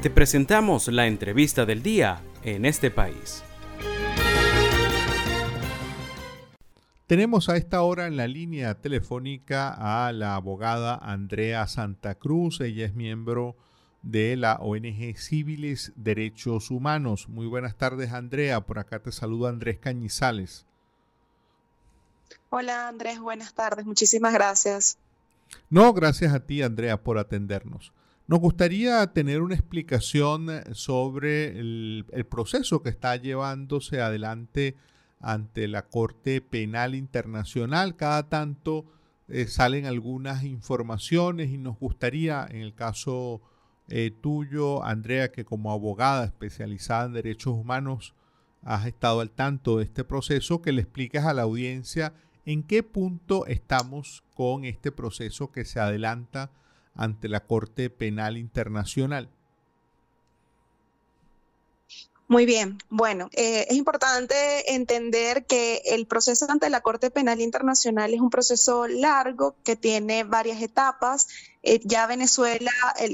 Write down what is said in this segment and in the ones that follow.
Te presentamos la entrevista del día en este país. Tenemos a esta hora en la línea telefónica a la abogada Andrea Santa Cruz. Ella es miembro de la ONG Civiles Derechos Humanos. Muy buenas tardes, Andrea. Por acá te saluda Andrés Cañizales. Hola, Andrés. Buenas tardes. Muchísimas gracias. No, gracias a ti, Andrea, por atendernos. Nos gustaría tener una explicación sobre el, proceso que está llevándose adelante ante la Corte Penal Internacional. Cada tanto eh, salen algunas informaciones y nos gustaría, en el caso eh, tuyo, Andrea, que como abogada especializada en derechos humanos has estado al tanto de este proceso, que le expliques a la audiencia en qué punto estamos con este proceso que se adelanta ante la Corte Penal Internacional. Muy bien, bueno, eh, es importante entender que el proceso ante la Corte Penal Internacional es un proceso largo que tiene varias etapas. Eh, ya Venezuela,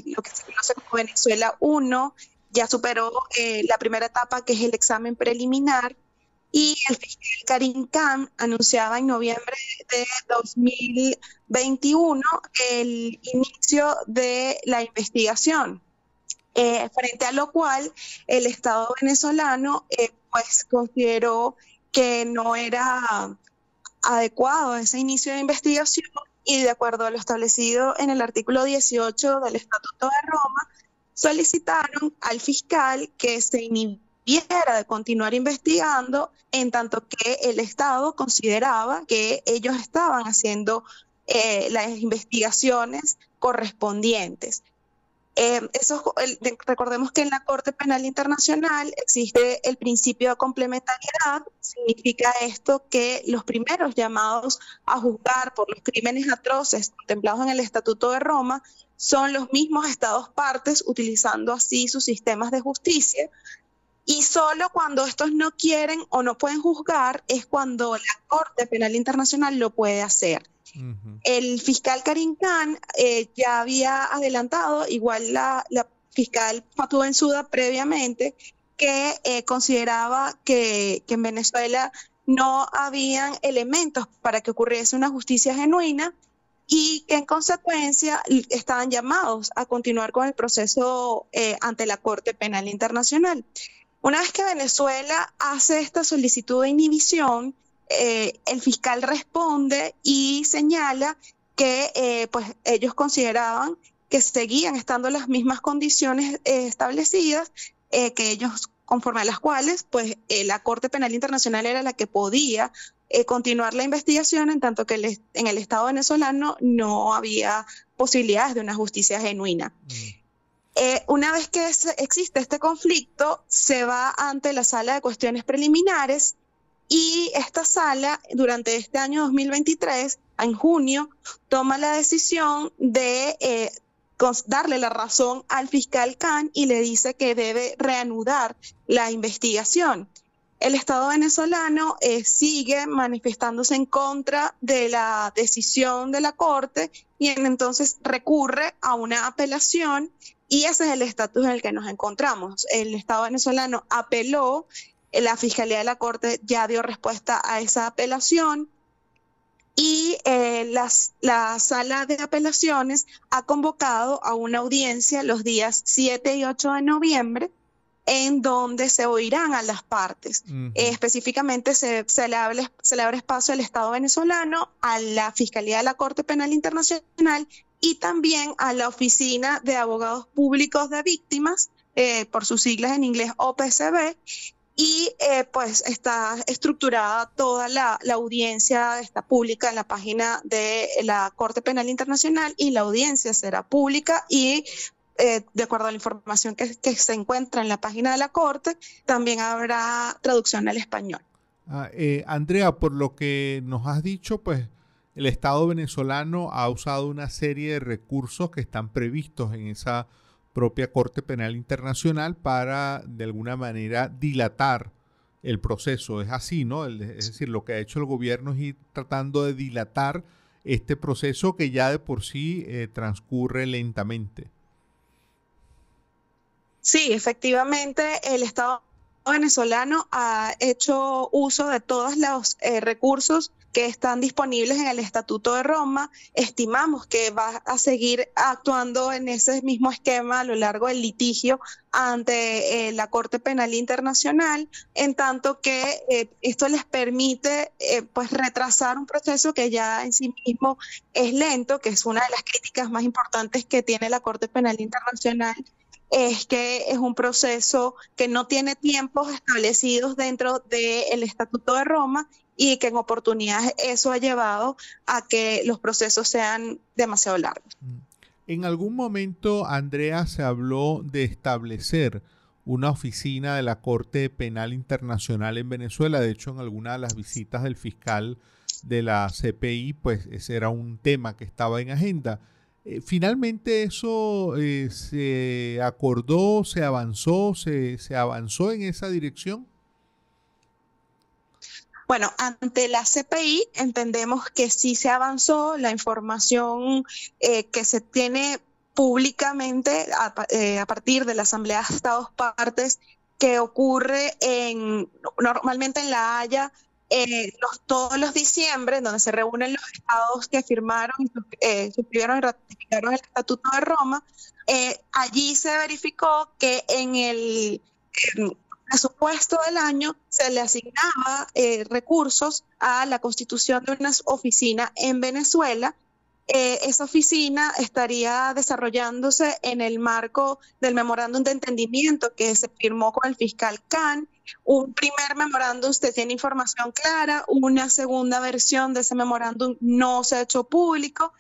lo que se conoce como Venezuela 1, ya superó eh, la primera etapa que es el examen preliminar y el fiscal Karim Khan anunciaba en noviembre de 2021 el inicio de la investigación. Eh, frente a lo cual el Estado venezolano eh, pues consideró que no era adecuado ese inicio de investigación y de acuerdo a lo establecido en el artículo 18 del Estatuto de Roma, solicitaron al fiscal que se inhibiera de continuar investigando en tanto que el Estado consideraba que ellos estaban haciendo eh, las investigaciones correspondientes. Eh, recordemos que en la Corte Penal Internacional existe el principio de complementariedad. Significa esto que los primeros llamados a juzgar por los crímenes atroces contemplados en el Estatuto de Roma son los mismos estados partes, utilizando así sus sistemas de justicia. Y solo cuando estos no quieren o no pueden juzgar es cuando la Corte Penal Internacional lo puede hacer. El fiscal Karim Khan eh, ya había adelantado, igual la, fiscal Fatou Bensouda previamente, que eh, consideraba que, que, en Venezuela no habían elementos para que ocurriese una justicia genuina y que en consecuencia estaban llamados a continuar con el proceso eh, ante la Corte Penal Internacional. Una vez que Venezuela hace esta solicitud de inhibición, eh, el fiscal responde y señala que eh, pues ellos consideraban que seguían estando las mismas condiciones eh, establecidas, que ellos conforme a las cuales pues la Corte Penal Internacional era la que podía continuar la investigación en tanto que en el Estado venezolano no había posibilidades de una justicia genuina. Mm. Una vez que existe este conflicto, se va ante la sala de cuestiones preliminares y esta sala, durante este año 2023, en junio, toma la decisión de eh, darle la razón al fiscal Khan y le dice que debe reanudar la investigación. El Estado venezolano eh, sigue manifestándose en contra de la decisión de la Corte y entonces recurre a una apelación y ese es el estatus en el que nos encontramos. El Estado venezolano apeló la Fiscalía de la Corte ya dio respuesta a esa apelación y eh, la sala de apelaciones ha convocado a una audiencia los días 7 y 8 de noviembre en donde se oirán a las partes. específicamente se, le abre, se, le abre, espacio al Estado venezolano, a la Fiscalía de la Corte Penal Internacional y también a la Oficina de Abogados Públicos de Víctimas, eh, por sus siglas en inglés OPCB, y eh, pues está estructurada toda la, audiencia, está pública en la página de la Corte Penal Internacional y la audiencia será pública y eh, de acuerdo a la información que, se encuentra en la página de la Corte, también habrá traducción al español. Ah, eh, Andrea, por lo que nos has dicho, pues el Estado venezolano ha usado una serie de recursos que están previstos en esa propia Corte Penal Internacional para de alguna manera dilatar el proceso. Es así, ¿no? Es decir, lo que ha hecho el gobierno es ir tratando de dilatar este proceso que ya de por sí eh, transcurre lentamente. Sí, efectivamente, el Estado venezolano ha hecho uso de todos los eh, recursos que están disponibles en el Estatuto de Roma. Estimamos que va a seguir actuando en ese mismo esquema a lo largo del litigio ante eh, la Corte Penal Internacional, en tanto que eh, esto les permite pues retrasar un proceso que ya en sí mismo es lento, que es una de las críticas más importantes que tiene la Corte Penal Internacional es que es un proceso que no tiene tiempos establecidos dentro del Estatuto de Roma y que en oportunidades eso ha llevado a que los procesos sean demasiado largos. Mm. En algún momento, Andrea, se habló de establecer una oficina de la Corte Penal Internacional en Venezuela. De hecho, en alguna de las visitas del fiscal de la CPI, pues ese era un tema que estaba en agenda. Eh, finalmente eso eh, se acordó, se avanzó, se, avanzó en esa dirección. Bueno, ante la CPI entendemos que sí se avanzó, la información eh, que se tiene públicamente a, partir de la Asamblea de Estados Partes que ocurre en, normalmente en La Haya eh, los, todos los diciembre, donde se reúnen los estados que firmaron y eh, suscribieron y ratificaron el Estatuto de Roma, eh, allí se verificó que en el presupuesto del año se le asignaba recursos a la constitución de una oficina en Venezuela eh, esa oficina estaría desarrollándose en el marco del memorándum de entendimiento que se firmó con el fiscal Khan. Un primer memorándum, usted tiene información clara, una segunda versión de ese memorándum no se ha hecho público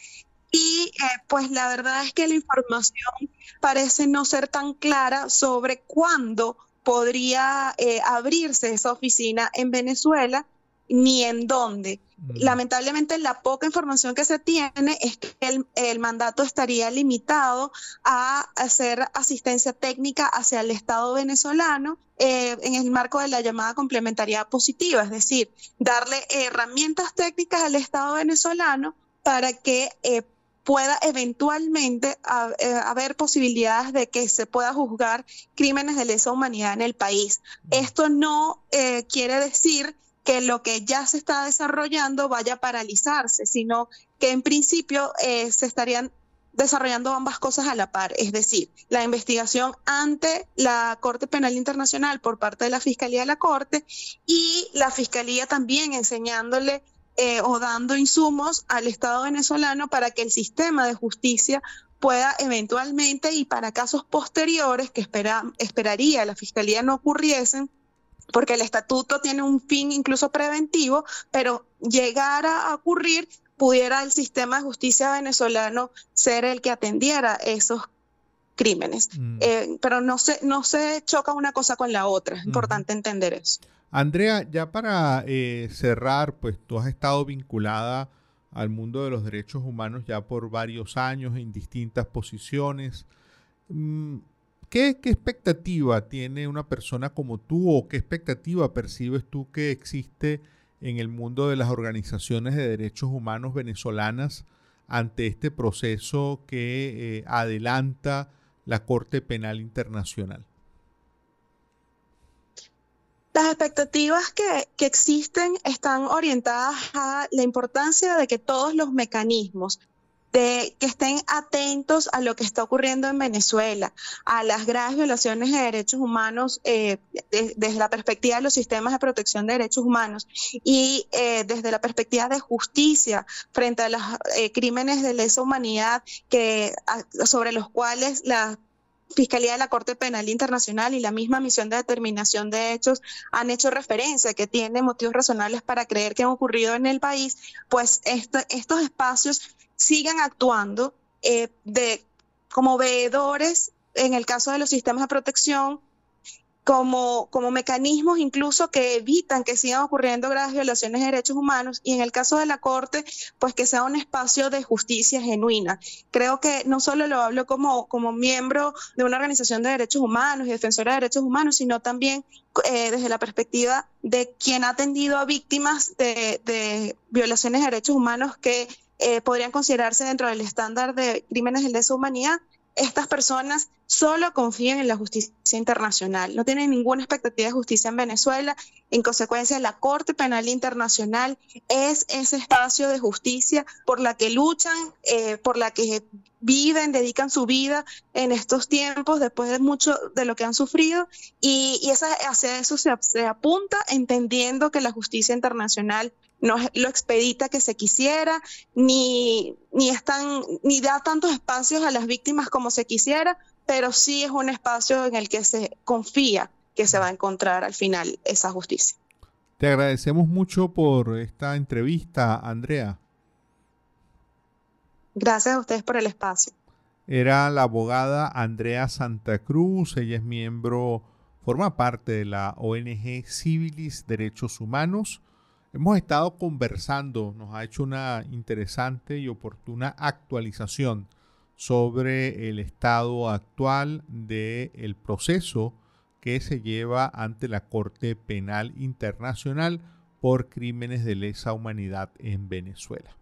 y eh, pues la verdad es que la información parece no ser tan clara sobre cuándo podría eh, abrirse esa oficina en Venezuela ni en dónde. Mm. Lamentablemente, la poca información que se tiene es que el, mandato estaría limitado a hacer asistencia técnica hacia el Estado venezolano eh, en el marco de la llamada complementariedad positiva, es decir, darle herramientas técnicas al Estado venezolano para que eh, pueda eventualmente eh, haber posibilidades de que se pueda juzgar crímenes de lesa humanidad en el país. Mm. Esto no quiere decir que lo que ya se está desarrollando vaya a paralizarse, sino que en principio eh, se estarían desarrollando ambas cosas a la par, es decir, la investigación ante la Corte Penal Internacional por parte de la Fiscalía de la Corte y la Fiscalía también enseñándole eh, o dando insumos al Estado venezolano para que el sistema de justicia pueda eventualmente y para casos posteriores que espera, esperaría la Fiscalía no ocurriesen, porque el estatuto tiene un fin incluso preventivo, pero llegar a ocurrir, pudiera el sistema de justicia venezolano ser el que atendiera esos crímenes. Mm. Eh, pero no se, no se choca una cosa con la otra, es importante entender eso. Andrea, ya para eh, cerrar, pues tú has estado vinculada al mundo de los derechos humanos ya por varios años en distintas posiciones. Mm, ¿Qué, expectativa tiene una persona como tú o qué expectativa percibes tú que existe en el mundo de las organizaciones de derechos humanos venezolanas ante este proceso que eh, adelanta la Corte Penal Internacional? Las expectativas que, que, existen están orientadas a la importancia de que todos los mecanismos de que estén atentos a lo que está ocurriendo en Venezuela, a las graves violaciones de derechos humanos eh, desde la perspectiva de los sistemas de protección de derechos humanos y eh, desde la perspectiva de justicia frente a los eh, crímenes de lesa humanidad que, sobre los cuales la Fiscalía de la Corte Penal Internacional y la misma misión de determinación de hechos han hecho referencia que tiene motivos razonables para creer que han ocurrido en el país, pues estos espacios sigan actuando eh, de, como veedores en el caso de los sistemas de protección, como, como mecanismos incluso que evitan que sigan ocurriendo graves violaciones de derechos humanos y en el caso de la Corte, pues que sea un espacio de justicia genuina. Creo que no solo lo hablo como, como miembro de una organización de derechos humanos y defensora de derechos humanos, sino también eh, desde la perspectiva de quien ha atendido a víctimas de, de violaciones de derechos humanos que eh, podrían considerarse dentro del estándar de crímenes de lesa humanidad estas personas solo confían en la justicia internacional, no tienen ninguna expectativa de justicia en Venezuela. En consecuencia, la Corte Penal Internacional es ese espacio de justicia por la que luchan, eh, por la que viven, dedican su vida en estos tiempos después de mucho de lo que han sufrido y, esa, hacia eso se apunta entendiendo que la justicia internacional no es lo expedita que se quisiera, ni, ni, ni da tantos espacios a las víctimas como se quisiera, pero sí es un espacio en el que se confía que se va a encontrar al final esa justicia. Te agradecemos mucho por esta entrevista, Andrea. Gracias a ustedes por el espacio. Era la abogada Andrea Santa Cruz, ella es miembro, forma parte de la ONG Civilis Derechos Humanos. Hemos estado conversando, nos ha hecho una interesante y oportuna actualización sobre el estado actual del proceso que se lleva ante la Corte Penal Internacional por crímenes de lesa humanidad en Venezuela.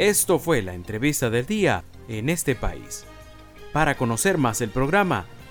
Esto fue la entrevista del día en este país. Para conocer más el programa,